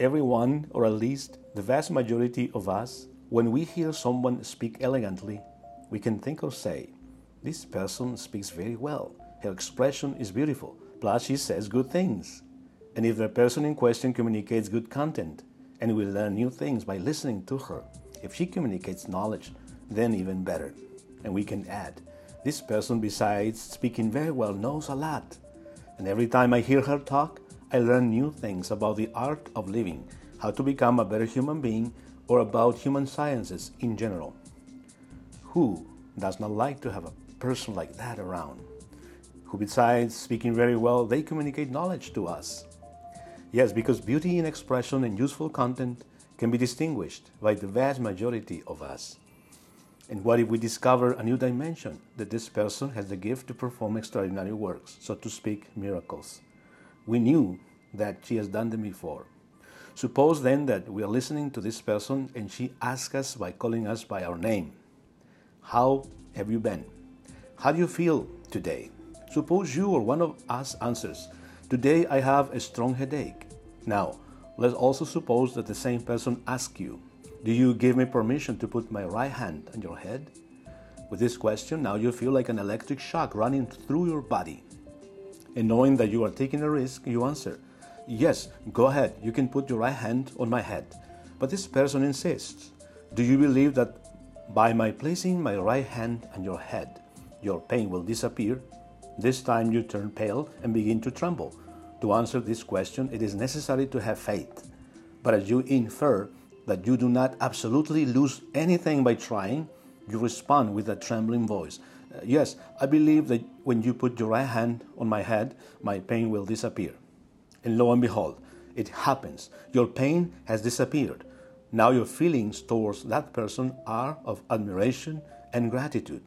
everyone, or at least the vast majority of us, when we hear someone speak elegantly, we can think or say, This person speaks very well. Her expression is beautiful. Plus, she says good things. And if the person in question communicates good content, and we learn new things by listening to her, if she communicates knowledge, then even better. And we can add, this person, besides speaking very well, knows a lot. And every time I hear her talk, I learn new things about the art of living, how to become a better human being, or about human sciences in general. Who does not like to have a person like that around? Who, besides speaking very well, they communicate knowledge to us. Yes, because beauty in expression and useful content can be distinguished by the vast majority of us. And what if we discover a new dimension that this person has the gift to perform extraordinary works, so to speak, miracles? We knew that she has done them before. Suppose then that we are listening to this person and she asks us by calling us by our name. How have you been? How do you feel today? Suppose you or one of us answers, Today I have a strong headache. Now, let's also suppose that the same person asks you, Do you give me permission to put my right hand on your head? With this question, now you feel like an electric shock running through your body. And knowing that you are taking a risk, you answer, Yes, go ahead, you can put your right hand on my head. But this person insists, Do you believe that by my placing my right hand on your head, your pain will disappear this time you turn pale and begin to tremble. To answer this question, it is necessary to have faith. But as you infer that you do not absolutely lose anything by trying, you respond with a trembling voice. Uh, yes, I believe that when you put your right hand on my head, my pain will disappear. And lo and behold, it happens. Your pain has disappeared. Now your feelings towards that person are of admiration and gratitude.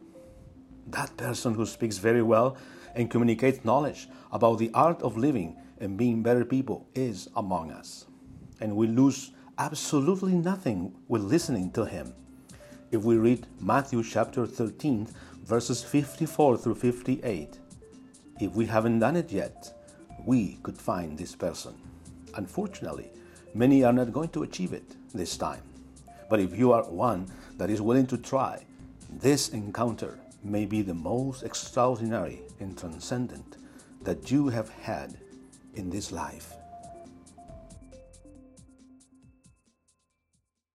That person who speaks very well and communicates knowledge about the art of living and being better people is among us. And we lose absolutely nothing with listening to him. If we read Matthew chapter 13, verses 54 through 58, if we haven't done it yet, we could find this person. Unfortunately, many are not going to achieve it this time. But if you are one that is willing to try, this encounter may be the most extraordinary and transcendent that you have had in this life.